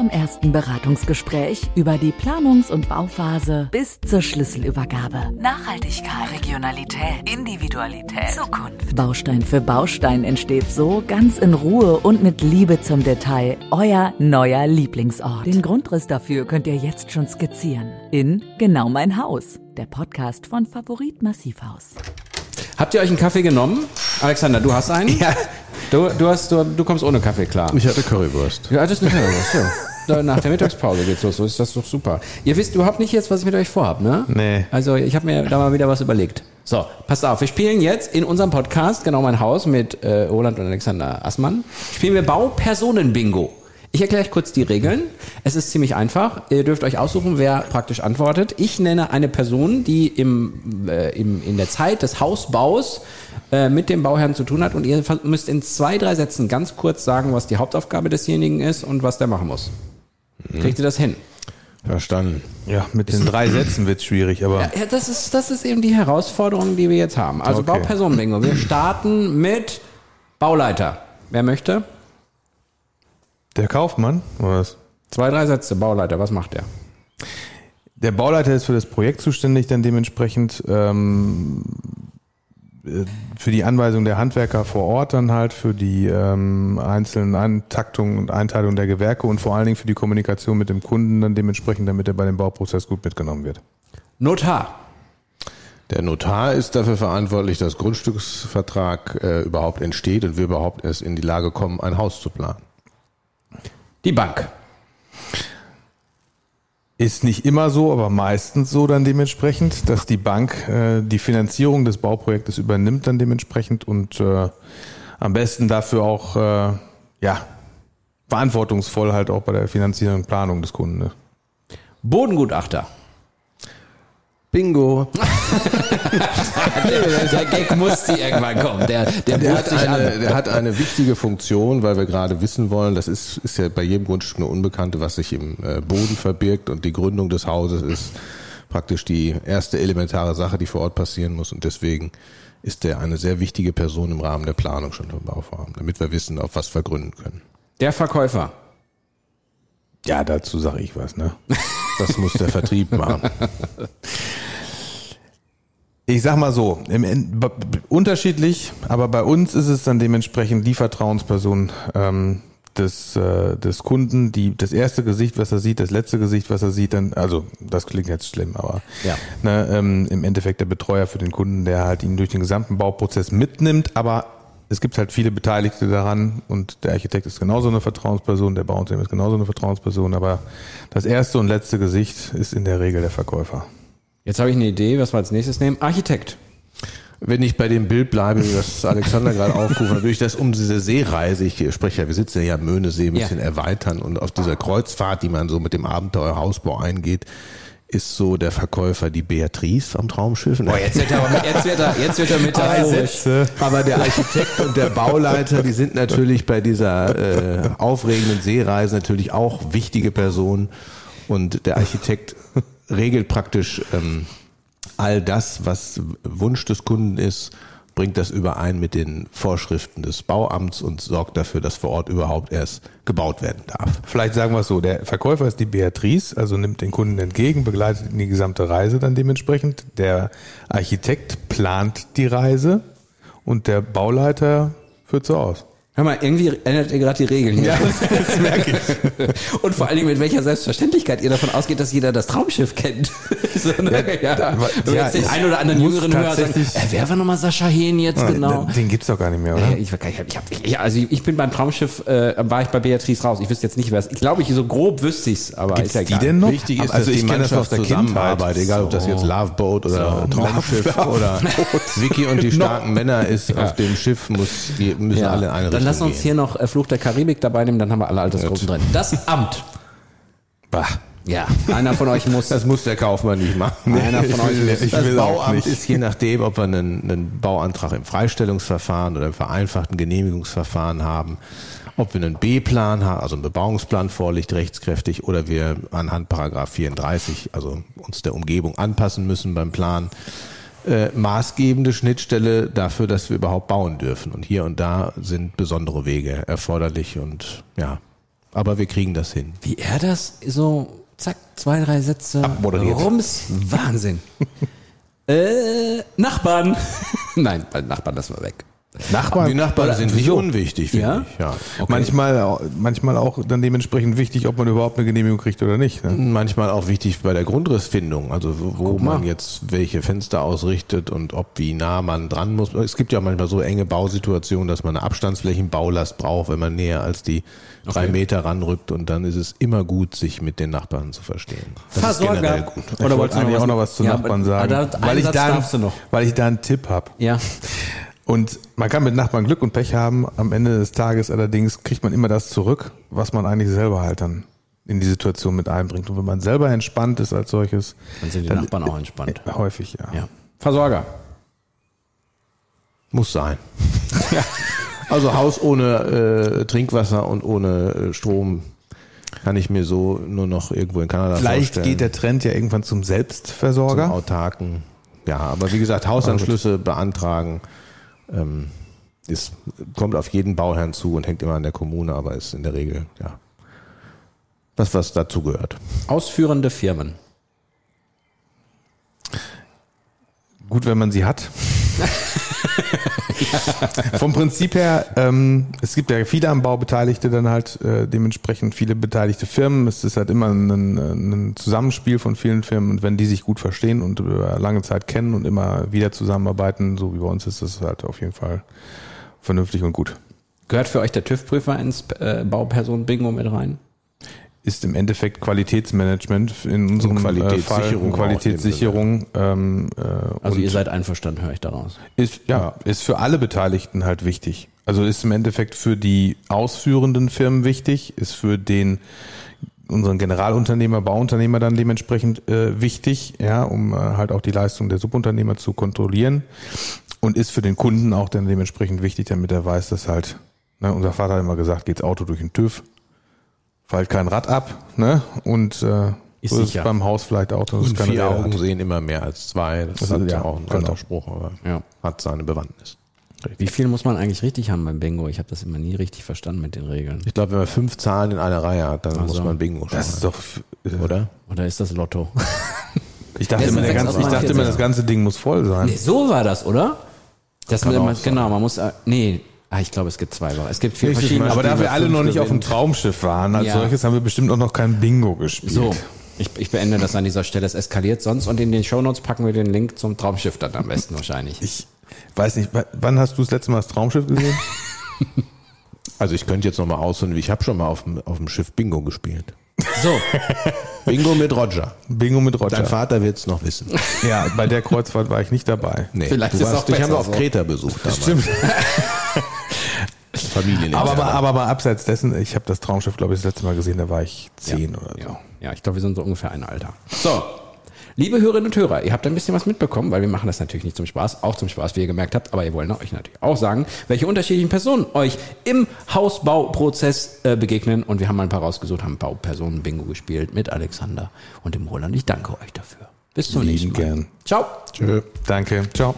Vom ersten Beratungsgespräch über die Planungs- und Bauphase bis zur Schlüsselübergabe. Nachhaltigkeit, Regionalität, Individualität, Zukunft. Baustein für Baustein entsteht so ganz in Ruhe und mit Liebe zum Detail euer neuer Lieblingsort. Den Grundriss dafür könnt ihr jetzt schon skizzieren. In Genau mein Haus, der Podcast von Favorit Massivhaus. Habt ihr euch einen Kaffee genommen? Alexander, du hast einen? Ja. Du, du, hast, du, du kommst ohne Kaffee klar. Ich hatte Currywurst. Ja, das ist eine Currywurst, ja. Nach der Mittagspause geht's los, so ist das doch super. Ihr wisst überhaupt nicht jetzt, was ich mit euch vorhab, ne? Nee. Also ich habe mir da mal wieder was überlegt. So, passt auf, wir spielen jetzt in unserem Podcast, genau mein Haus, mit äh, Roland und Alexander Assmann, spielen wir Baupersonen-Bingo. Ich erkläre euch kurz die Regeln. Es ist ziemlich einfach. Ihr dürft euch aussuchen, wer praktisch antwortet. Ich nenne eine Person, die im, äh, im, in der Zeit des Hausbaus äh, mit dem Bauherrn zu tun hat und ihr müsst in zwei, drei Sätzen ganz kurz sagen, was die Hauptaufgabe desjenigen ist und was der machen muss. Kriegt ihr das hin? Verstanden. Ja, mit den drei Sätzen wird's schwierig, aber Ja, das ist, das ist eben die Herausforderung, die wir jetzt haben. Also Okay. Baupersonenbingo. Wir starten mit Bauleiter. Wer möchte? der Kaufmann, oder was? Zwei, drei Sätze. Bauleiter, was macht der? Der Bauleiter ist für das Projekt zuständig, dann dementsprechend ähm, äh, für die Anweisung der Handwerker vor Ort dann halt, für die ähm, einzelnen Eintaktungen und Einteilung der Gewerke und vor allen Dingen für die Kommunikation mit dem Kunden dann dementsprechend, damit er bei dem Bauprozess gut mitgenommen wird. Notar. Der Notar ist dafür verantwortlich, dass Grundstücksvertrag äh, überhaupt entsteht und wir überhaupt erst in die Lage kommen, ein Haus zu planen. Die Bank. Ist nicht immer so, aber meistens so dann dementsprechend, dass die Bank äh, die Finanzierung des Bauprojektes übernimmt dann dementsprechend und äh, am besten dafür auch äh, ja verantwortungsvoll halt auch bei der Finanzierung und Planung des Kunden. Ne? Bodengutachter. Bingo. der Gag musste irgendwann kommen. Der, der, Der hat, eine, an. der hat eine wichtige Funktion, weil wir gerade wissen wollen, das ist, ist ja bei jedem Grundstück eine Unbekannte, was sich im äh, Boden verbirgt und die Gründung des Hauses ist praktisch die erste elementare Sache, die vor Ort passieren muss und deswegen ist er eine sehr wichtige Person im Rahmen der Planung schon vom Bauvorhaben, damit wir wissen, auf was wir gründen können. Der Verkäufer. Ja, dazu sage ich was. Ne? Das muss der Vertrieb machen. Ich sag mal so, im, unterschiedlich, aber bei uns ist es dann dementsprechend die Vertrauensperson ähm, des, äh, des Kunden, die das erste Gesicht, was er sieht, das letzte Gesicht, was er sieht, dann, also das klingt jetzt schlimm, aber Ja. ne, ähm, im Endeffekt der Betreuer für den Kunden, der halt ihn durch den gesamten Bauprozess mitnimmt, aber es gibt halt viele Beteiligte daran und der Architekt ist genauso eine Vertrauensperson, der Bauunternehmer ist genauso eine Vertrauensperson, aber das erste und letzte Gesicht ist in der Regel der Verkäufer. Jetzt habe ich eine Idee, was wir als nächstes nehmen. Architekt. Wenn ich bei dem Bild bleibe, das Alexander gerade aufgerufen hat, würde ich das um diese Seereise, ich spreche ja, wir sitzen ja am Möhnesee, ein Ja. bisschen erweitern und auf dieser Kreuzfahrt, die man so mit dem Abenteuer Hausbau eingeht, ist so der Verkäufer die Beatrice am Traumschiff. Boah, jetzt wird er, aber- jetzt wird er, jetzt wird er metaphorisch. Aber der Architekt und der Bauleiter, die sind natürlich bei dieser äh, aufregenden Seereise natürlich auch wichtige Personen. Und der Architekt regelt praktisch ähm, all das, was Wunsch des Kunden ist, bringt das überein mit den Vorschriften des Bauamts und sorgt dafür, dass vor Ort überhaupt erst gebaut werden darf. Vielleicht sagen wir es so, der Verkäufer ist die Beatrice, also nimmt den Kunden entgegen, begleitet ihn die gesamte Reise dann dementsprechend. Der Architekt plant die Reise und der Bauleiter führt so aus. Hör mal, irgendwie ändert ihr gerade die Regeln hier. das merke ich. Und vor allen Dingen, mit welcher Selbstverständlichkeit ihr davon ausgeht, dass jeder das Traumschiff kennt. so, ne? ja, da- Du ja, jetzt den einen oder anderen jüngeren Hörer sagen, tatsächlich- äh, wer war nochmal Sascha Hehn jetzt genau? Den gibt's doch gar nicht mehr, Ja, oder? ich, ich, ich, ich, hab- ich, also ich bin beim Traumschiff, äh, war ich bei Beatrice raus. Ich wüsste jetzt nicht, wer es Ich glaube, ich so grob wüsste ich's, aber Gibt's ist ja die denn noch? Wichtig ist, also dass ich kenne das aus der Kindheit. egal ob das jetzt Loveboat oder Traumschiff oder Vicky und die starken Männer ist, auf dem Schiff muss, die müssen Ja. alle in eine Dann lass uns gehen. hier noch äh, Fluch der Karibik dabei nehmen, dann haben wir alle Altersgruppen drin. Das Amt. Bah. Ja, einer von euch muss. Das muss der Kaufmann nicht machen. Einer von euch muss. ich das will Bauamt nicht. ist je nachdem, ob wir einen, einen Bauantrag im Freistellungsverfahren oder im vereinfachten Genehmigungsverfahren haben. ob wir einen B-Plan haben, also einen Bebauungsplan vorliegt, rechtskräftig, oder wir anhand Paragraph 34, also uns der Umgebung anpassen müssen beim Plan. Äh, maßgebende Schnittstelle dafür, dass wir überhaupt bauen dürfen. Und hier und da sind besondere Wege erforderlich und ja, aber wir kriegen das hin. Wie er das so, zack, zwei, drei Sätze Abmoderiert. rums. Wahnsinn. äh, Nachbarn. Nein, bei Nachbarn lassen wir weg. Nachbarn, Die Nachbarn oder- sind nicht so. unwichtig, finde Ja? ich. Ja. Manchmal, au- manchmal auch dann dementsprechend wichtig, ob man überhaupt eine Genehmigung kriegt oder nicht. Ne? Manchmal auch wichtig bei der Grundrissfindung, also wo, man jetzt welche Fenster ausrichtet und ob wie nah man dran muss. Es gibt ja manchmal so enge Bausituationen, dass man eine Abstandsflächenbaulast braucht, wenn man näher als die drei Okay. Meter ranrückt und dann ist es immer gut, sich mit den Nachbarn zu verstehen. Das ist Versorger. generell gut. Ich wollte eigentlich auch noch was zu Ja, Nachbarn sagen, weil ich, da, darfst du noch. weil ich da einen Tipp habe. Ja. Und man kann mit Nachbarn Glück und Pech haben. Am Ende des Tages allerdings kriegt man immer das zurück, was man eigentlich selber halt dann in die Situation mit einbringt. Und wenn man selber entspannt ist als solches, Dann sind die Nachbarn auch entspannt. äh, häufig ja. Ja. Versorger. Muss sein. Also Haus ohne äh, Trinkwasser und ohne äh, Strom kann ich mir so nur noch irgendwo in Kanada Vielleicht vorstellen. geht der Trend ja irgendwann zum zum Selbstversorger. autarken. Ja, aber wie gesagt, Hausanschlüsse beantragen ähm, ist, kommt auf jeden Bauherrn zu und hängt immer an der Kommune, aber ist in der Regel ja das, was dazu gehört. Ausführende Firmen. Gut, wenn man sie hat. Vom Prinzip her, ähm, es gibt ja viele am Bau Beteiligte, dann halt äh, dementsprechend viele beteiligte Firmen. Es ist halt immer ein, ein Zusammenspiel von vielen Firmen und wenn die sich gut verstehen und über lange Zeit kennen und immer wieder zusammenarbeiten, so wie bei uns ist das halt auf jeden Fall vernünftig und gut. Gehört für euch der TÜV-Prüfer ins äh, Baupersonen-Bingo mit rein? Ist im Endeffekt Qualitätsmanagement in unserem Und Fall Qualitätssicherung und Qualitätssicherung. Ähm, äh, Also und ihr seid einverstanden, höre ich daraus. Ist, ja, ist für alle Beteiligten halt wichtig. Also ist im Endeffekt für die ausführenden Firmen wichtig, ist für den unseren Generalunternehmer, Bauunternehmer dann dementsprechend äh, wichtig, ja, um äh, halt auch die Leistung der Subunternehmer zu kontrollieren und ist für den Kunden auch dann dementsprechend wichtig, damit er weiß, dass halt, ne, unser Vater hat immer gesagt, geht's Auto durch den TÜV, fällt kein Rad ab, ne, und äh, Ist so ist sicher. beim Haus vielleicht auch, Und keine vier Augen hat. sehen immer mehr als zwei. Das, Das hat ist- ja auch ein genau. alter Spruch, aber Ja. hat seine Bewandtnis. Wie viel muss man eigentlich richtig haben beim Bingo? Ich habe das immer nie richtig verstanden mit den Regeln. Ich glaube, wenn man fünf Zahlen in einer Reihe hat, dann muss so. man Bingo Das ist doch, äh, oder? Oder ist das Lotto? ich dachte, immer, ganze, ich dachte 49? immer, das ganze Ding muss voll sein. nee, so war das, oder? Das man, genau, man muss, äh, nee, ah, ich glaube, es gibt zwei. Es gibt vier Nächstes verschiedene. Aber da wir alle noch nicht auf dem. Traumschiff waren, als Ja. solches haben wir bestimmt auch noch kein Bingo gespielt. So, ich, ich beende das an dieser Stelle. Es eskaliert sonst und in den Shownotes packen wir den Link zum Traumschiff dann am besten wahrscheinlich. Ich weiß nicht, wann hast du das letzte Mal das Traumschiff gesehen? Also ich könnte jetzt nochmal ausholen, ich habe schon mal auf dem, auf dem Schiff Bingo gespielt. So, Bingo mit Roger. Bingo mit Roger. Dein Vater wird es noch wissen. Ja, bei der Kreuzfahrt war ich nicht dabei. Nee, Vielleicht du ist es warst, auch dich haben besser wir auf so. Kreta besucht damals. Stimmt. Familienleben. Aber, aber, aber mal abseits dessen, ich habe das Traumschiff, glaube ich, das letzte Mal gesehen, da war ich zehn oder so. ja, ja, ich glaube, wir sind so ungefähr ein Alter. So, liebe Hörerinnen und Hörer, ihr habt ein bisschen was mitbekommen, weil wir machen das natürlich nicht zum Spaß, auch zum Spaß, wie ihr gemerkt habt, aber wir wollen euch natürlich auch sagen, welche unterschiedlichen Personen euch im Hausbauprozess äh, begegnen und wir haben mal ein paar rausgesucht, haben Baupersonen-Bingo gespielt mit Alexander und dem Roland. Ich danke euch dafür. Bis zum Lieben nächsten Mal. gern. Ciao. Tschö. Danke. Ciao.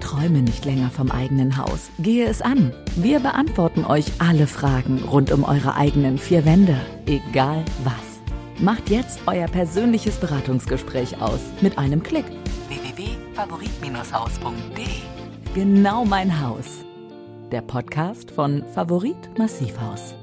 Träume nicht länger vom eigenen Haus. Gehe es an. Wir beantworten euch alle Fragen rund um eure eigenen vier Wände. Egal was. Macht jetzt euer persönliches Beratungsgespräch aus mit einem Klick. www.favorit-haus.de Genau mein Haus. Der Podcast von Favorit Massivhaus.